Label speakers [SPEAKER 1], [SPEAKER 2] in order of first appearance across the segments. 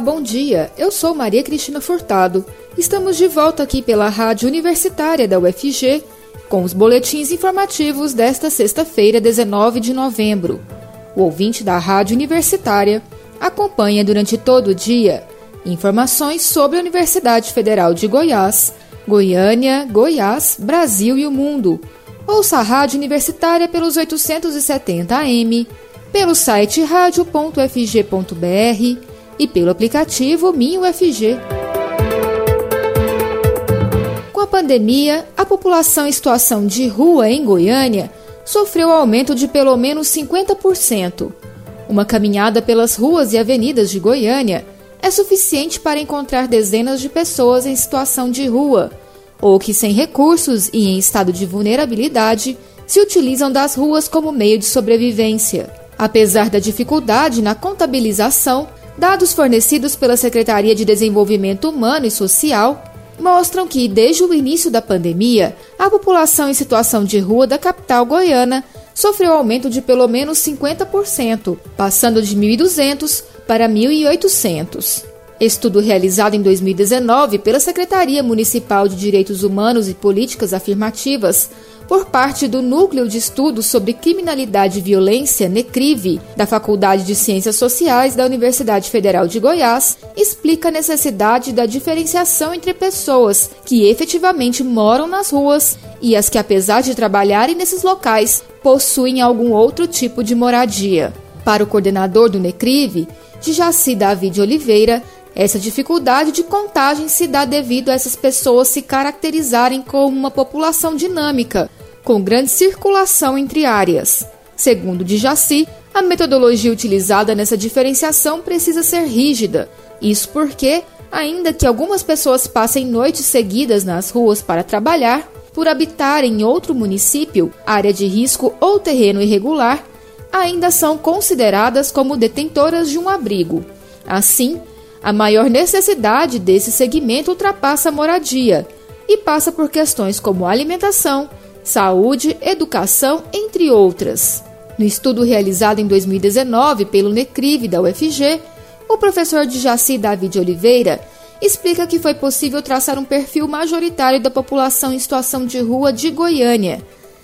[SPEAKER 1] Bom dia. Eu sou Maria Cristina Furtado. Estamos de volta aqui pela Rádio Universitária da UFG com os boletins informativos desta sexta-feira, 19 de novembro. O ouvinte da Rádio Universitária acompanha durante todo o dia informações sobre a Universidade Federal de Goiás, Goiânia, Goiás, Brasil e o mundo. Ouça a Rádio Universitária pelos 870 AM, pelo site radio.fg.br e pelo aplicativo MinUFG. Com a pandemia, a população em situação de rua em Goiânia sofreu aumento de pelo menos 50%. Uma caminhada pelas ruas e avenidas de Goiânia é suficiente para encontrar dezenas de pessoas em situação de rua, ou que, sem recursos e em estado de vulnerabilidade, se utilizam das ruas como meio de sobrevivência. Apesar da dificuldade na contabilização, dados fornecidos pela Secretaria de Desenvolvimento Humano e Social mostram que, desde o início da pandemia, a população em situação de rua da capital goiana sofreu aumento de pelo menos 50%, passando de 1.200 para 1.800. Estudo realizado em 2019 pela Secretaria Municipal de Direitos Humanos e Políticas Afirmativas, por parte do Núcleo de Estudos sobre Criminalidade e Violência, NECRIVE, da Faculdade de Ciências Sociais da Universidade Federal de Goiás, explica a necessidade da diferenciação entre pessoas que efetivamente moram nas ruas e as que, apesar de trabalharem nesses locais, possuem algum outro tipo de moradia. Para o coordenador do NECRIVE, Jaci David Oliveira, essa dificuldade de contagem se dá devido a essas pessoas se caracterizarem como uma população dinâmica, com grande circulação entre áreas. Segundo Jaci, a metodologia utilizada nessa diferenciação precisa ser rígida. Isso porque, ainda que algumas pessoas passem noites seguidas nas ruas para trabalhar, por habitar em outro município, área de risco ou terreno irregular, ainda são consideradas como detentoras de um abrigo. Assim, a maior necessidade desse segmento ultrapassa a moradia e passa por questões como alimentação, saúde, educação, entre outras. No estudo realizado em 2019 pelo NECRIV da UFG, o professor de Jaci David Oliveira explica que foi possível traçar um perfil majoritário da população em situação de rua de Goiânia.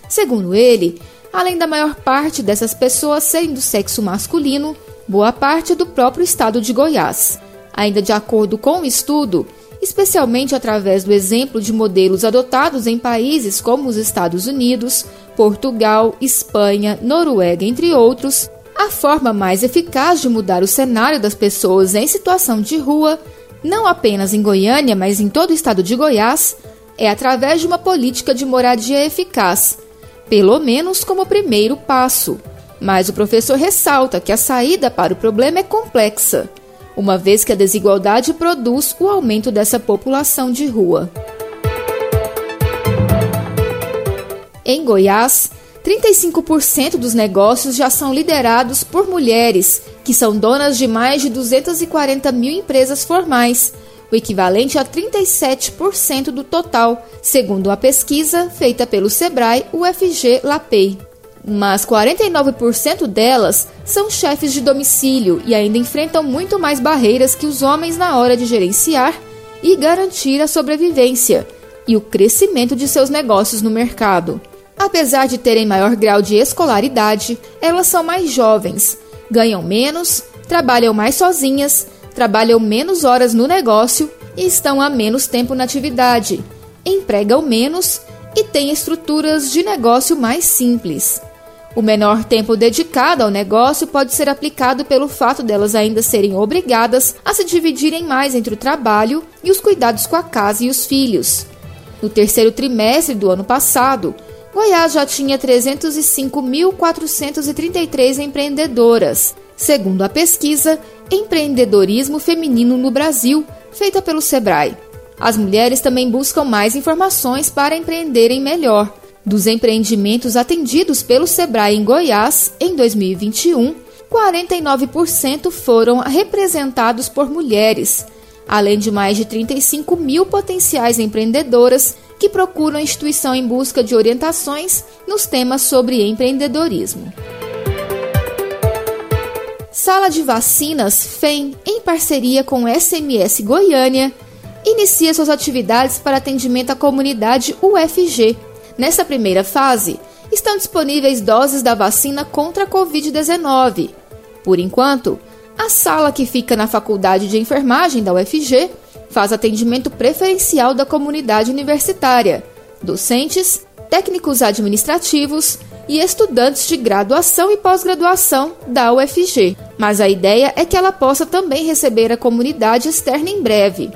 [SPEAKER 1] Segundo ele, além da maior parte dessas pessoas serem do sexo masculino, boa parte é do próprio estado de Goiás. Ainda de acordo com o estudo, especialmente através do exemplo de modelos adotados em países como os Estados Unidos, Portugal, Espanha, Noruega, entre outros, a forma mais eficaz de mudar o cenário das pessoas em situação de rua, não apenas em Goiânia, mas em todo o estado de Goiás, é através de uma política de moradia eficaz, pelo menos como primeiro passo. Mas o professor ressalta que a saída para o problema é complexa uma vez que a desigualdade produz o aumento dessa população de rua. Em Goiás, 35% dos negócios já são liderados por mulheres, que são donas de mais de 240 mil empresas formais, o equivalente a 37% do total, segundo uma pesquisa feita pelo Sebrae UFG Lapei mas 49% delas são chefes de domicílio e ainda enfrentam muito mais barreiras que os homens na hora de gerenciar e garantir a sobrevivência e o crescimento de seus negócios no mercado. Apesar de terem maior grau de escolaridade, elas são mais jovens, ganham menos, trabalham mais sozinhas, trabalham menos horas no negócio e estão há menos tempo na atividade, empregam menos e têm estruturas de negócio mais simples. O menor tempo dedicado ao negócio pode ser aplicado pelo fato delas ainda serem obrigadas a se dividirem mais entre o trabalho e os cuidados com a casa e os filhos. No terceiro trimestre do ano passado, Goiás já tinha 305.433 empreendedoras, segundo a pesquisa Empreendedorismo Feminino no Brasil, feita pelo Sebrae. As mulheres também buscam mais informações para empreenderem melhor dos empreendimentos atendidos pelo Sebrae em Goiás em 2021, 49% foram representados por mulheres, além de mais de 35 mil potenciais empreendedoras que procuram a instituição em busca de orientações nos temas sobre empreendedorismo. Sala de Vacinas FEM, em parceria com SMS Goiânia, inicia suas atividades para atendimento à comunidade UFG. Nessa primeira fase, estão disponíveis doses da vacina contra a Covid-19. Por enquanto, a sala que fica na Faculdade de Enfermagem da UFG faz atendimento preferencial da comunidade universitária, docentes, técnicos administrativos e estudantes de graduação e pós-graduação da UFG. Mas a ideia é que ela possa também receber a comunidade externa em breve.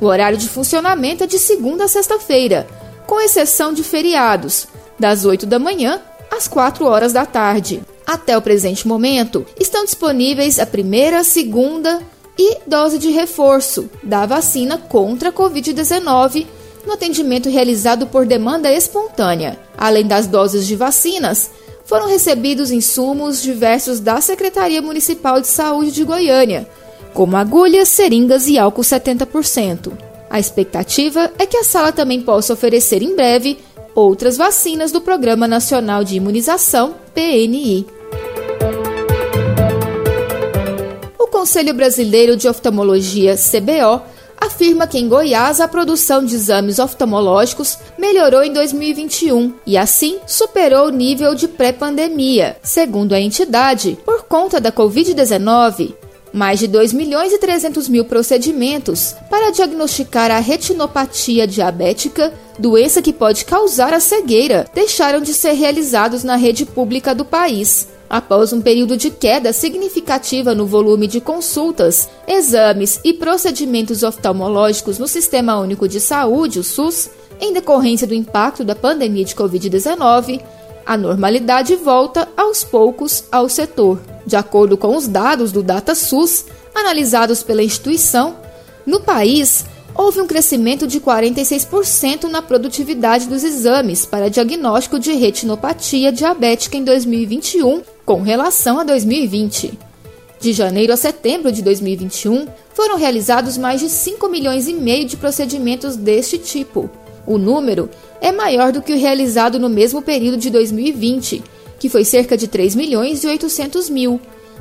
[SPEAKER 1] O horário de funcionamento é de segunda a sexta-feira, com exceção de feriados, das 8 da manhã às 4 horas da tarde. Até o presente momento, estão disponíveis a primeira, segunda e dose de reforço da vacina contra a Covid-19 no atendimento realizado por demanda espontânea. Além das doses de vacinas, foram recebidos insumos diversos da Secretaria Municipal de Saúde de Goiânia, como agulhas, seringas e álcool 70%. A expectativa é que a sala também possa oferecer em breve outras vacinas do Programa Nacional de Imunização, PNI. O Conselho Brasileiro de Oftalmologia, CBO, afirma que em Goiás a produção de exames oftalmológicos melhorou em 2021 e assim superou o nível de pré-pandemia. Segundo a entidade, por conta da Covid-19, mais de 2 milhões e 300 mil procedimentos para diagnosticar a retinopatia diabética, doença que pode causar a cegueira, deixaram de ser realizados na rede pública do país. Após um período de queda significativa no volume de consultas, exames e procedimentos oftalmológicos no Sistema Único de Saúde, o SUS, em decorrência do impacto da pandemia de Covid-19, a normalidade volta aos poucos ao setor. De acordo com os dados do DataSUS, analisados pela instituição, no país houve um crescimento de 46% na produtividade dos exames para diagnóstico de retinopatia diabética em 2021 com relação a 2020. De janeiro a setembro de 2021, foram realizados mais de 5 milhões e meio de procedimentos deste tipo. O número é maior do que o realizado no mesmo período de 2020, que foi cerca de 3 milhões e 800 mil,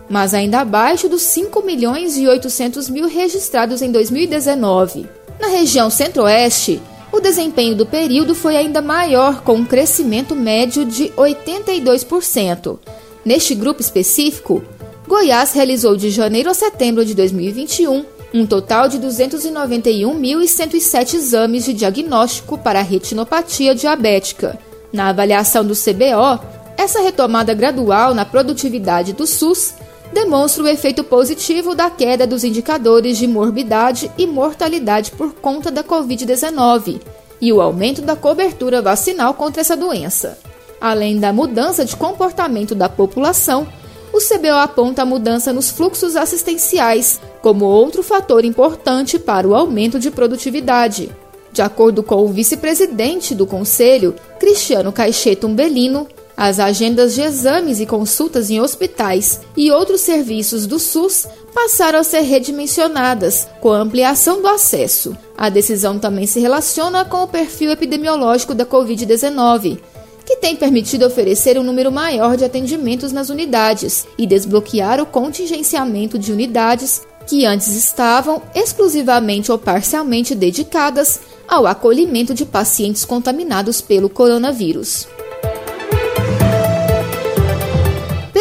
[SPEAKER 1] mas ainda abaixo dos 5 milhões e 800 mil registrados em 2019. Na região centro-oeste, o desempenho do período foi ainda maior, com um crescimento médio de 82%. Neste grupo específico, Goiás realizou de janeiro a setembro de 2021 um total de 291.107 exames de diagnóstico para retinopatia diabética. Na avaliação do CBO, essa retomada gradual na produtividade do SUS demonstra o efeito positivo da queda dos indicadores de morbidade e mortalidade por conta da Covid-19 e o aumento da cobertura vacinal contra essa doença. Além da mudança de comportamento da população, o CBO aponta a mudança nos fluxos assistenciais como outro fator importante para o aumento de produtividade. De acordo com o vice-presidente do Conselho, Cristiano Caixeta Umbelino, as agendas de exames e consultas em hospitais e outros serviços do SUS passaram a ser redimensionadas com a ampliação do acesso. A decisão também se relaciona com o perfil epidemiológico da Covid-19, que tem permitido oferecer um número maior de atendimentos nas unidades e desbloquear o contingenciamento de unidades que antes estavam exclusivamente ou parcialmente dedicadas ao acolhimento de pacientes contaminados pelo coronavírus.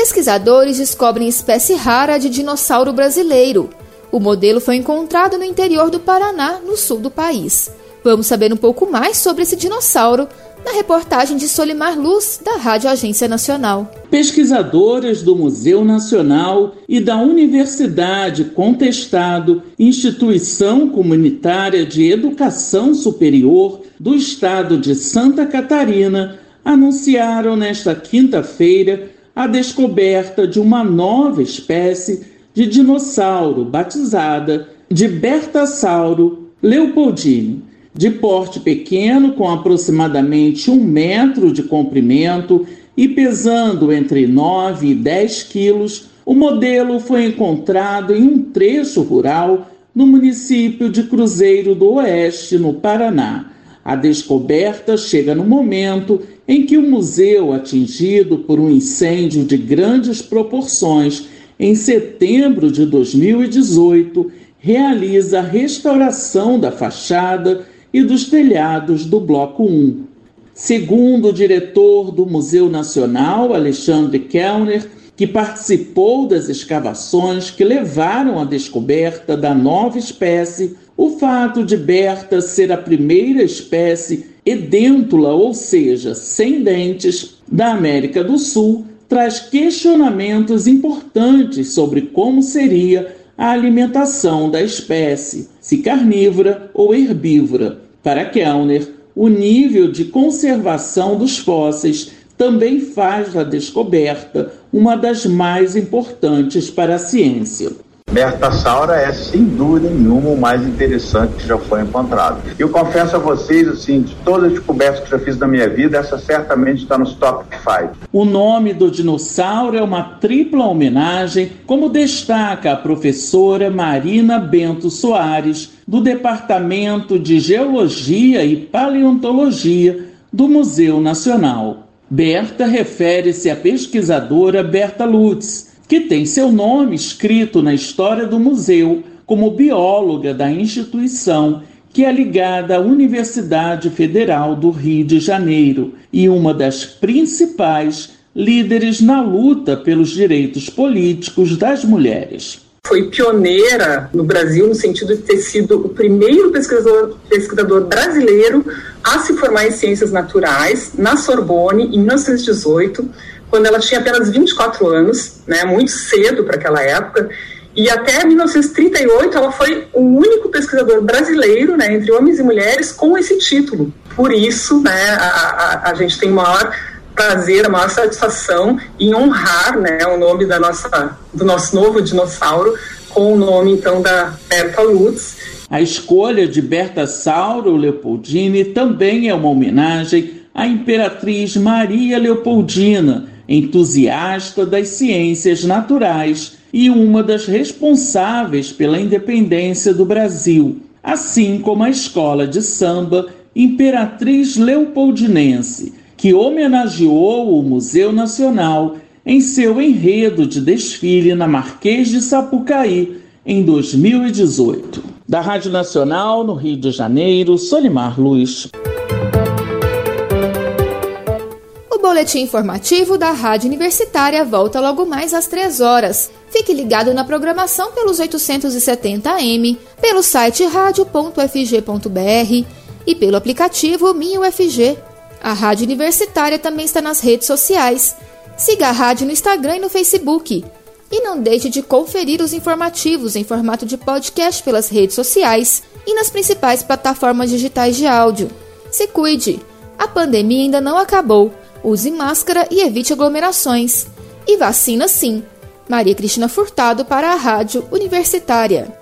[SPEAKER 1] Pesquisadores descobrem espécie rara de dinossauro brasileiro. O modelo foi encontrado no interior do Paraná, no sul do país. Vamos saber um pouco mais sobre esse dinossauro na reportagem de Solimar Luz, da Rádio Agência Nacional.
[SPEAKER 2] Pesquisadoras do Museu Nacional e da Universidade Contestado, instituição comunitária de educação superior do estado de Santa Catarina, anunciaram nesta quinta-feira a descoberta de uma nova espécie de dinossauro batizada de Bertasauro leopoldini de porte pequeno, com aproximadamente um metro de comprimento e pesando entre 9 e 10 quilos, o modelo foi encontrado em um trecho rural no município de Cruzeiro do Oeste, no Paraná. A descoberta chega no momento em que o museu, atingido por um incêndio de grandes proporções em setembro de 2018, realiza a restauração da fachada e dos telhados do Bloco 1. Segundo o diretor do Museu Nacional, Alexandre Kellner, que participou das escavações que levaram à descoberta da nova espécie, o fato de Berta ser a primeira espécie edêntula, ou seja, sem dentes, da América do Sul, traz questionamentos importantes sobre como seria a alimentação da espécie, se carnívora ou herbívora. Para Kellner, o nível de conservação dos fósseis também faz da descoberta uma das mais importantes para a ciência.
[SPEAKER 3] Bertassaura é, sem dúvida nenhuma, o mais interessante que já foi encontrado. Eu confesso a vocês, assim, de todas as descobertas que já fiz na minha vida, essa certamente está nos top 5.
[SPEAKER 2] O nome do dinossauro é uma tripla homenagem, como destaca a professora Marina Bento Soares, do Departamento de Geologia e Paleontologia do Museu Nacional. Berta refere-se à pesquisadora Berta Lutz, que tem seu nome escrito na história do museu como bióloga da instituição, que é ligada à Universidade Federal do Rio de Janeiro e uma das principais líderes na luta pelos direitos políticos das mulheres.
[SPEAKER 4] Foi pioneira no Brasil no sentido de ter sido o primeiro pesquisador, pesquisador brasileiro a se formar em ciências naturais na Sorbonne em 1918 quando ela tinha apenas 24 anos, né, muito cedo para aquela época, e até 1938 ela foi o único pesquisador brasileiro, né, entre homens e mulheres, com esse título. Por isso, né, a, a, a gente tem maior prazer, a maior satisfação em honrar né, o nome da nossa, do nosso novo dinossauro com o nome então da Berta Lutz.
[SPEAKER 2] A escolha de Berta Sauro Leopoldine também é uma homenagem à Imperatriz Maria Leopoldina, entusiasta das ciências naturais e uma das responsáveis pela independência do Brasil, assim como a escola de samba Imperatriz Leopoldinense, que homenageou o Museu Nacional em seu enredo de desfile na Marquês de Sapucaí em 2018. Da Rádio Nacional, no Rio de Janeiro, Solimar Luz.
[SPEAKER 1] Boletim informativo da Rádio Universitária volta logo mais às 3 horas. Fique ligado na programação pelos 870 AM, pelo site radio.fg.br e pelo aplicativo Minha UFG. A Rádio Universitária também está nas redes sociais. Siga a rádio no Instagram e no Facebook. E não deixe de conferir os informativos em formato de podcast pelas redes sociais e nas principais plataformas digitais de áudio. Se cuide! A pandemia ainda não acabou use máscara e evite aglomerações. E vacina sim. Maria Cristina Furtado para a Rádio Universitária.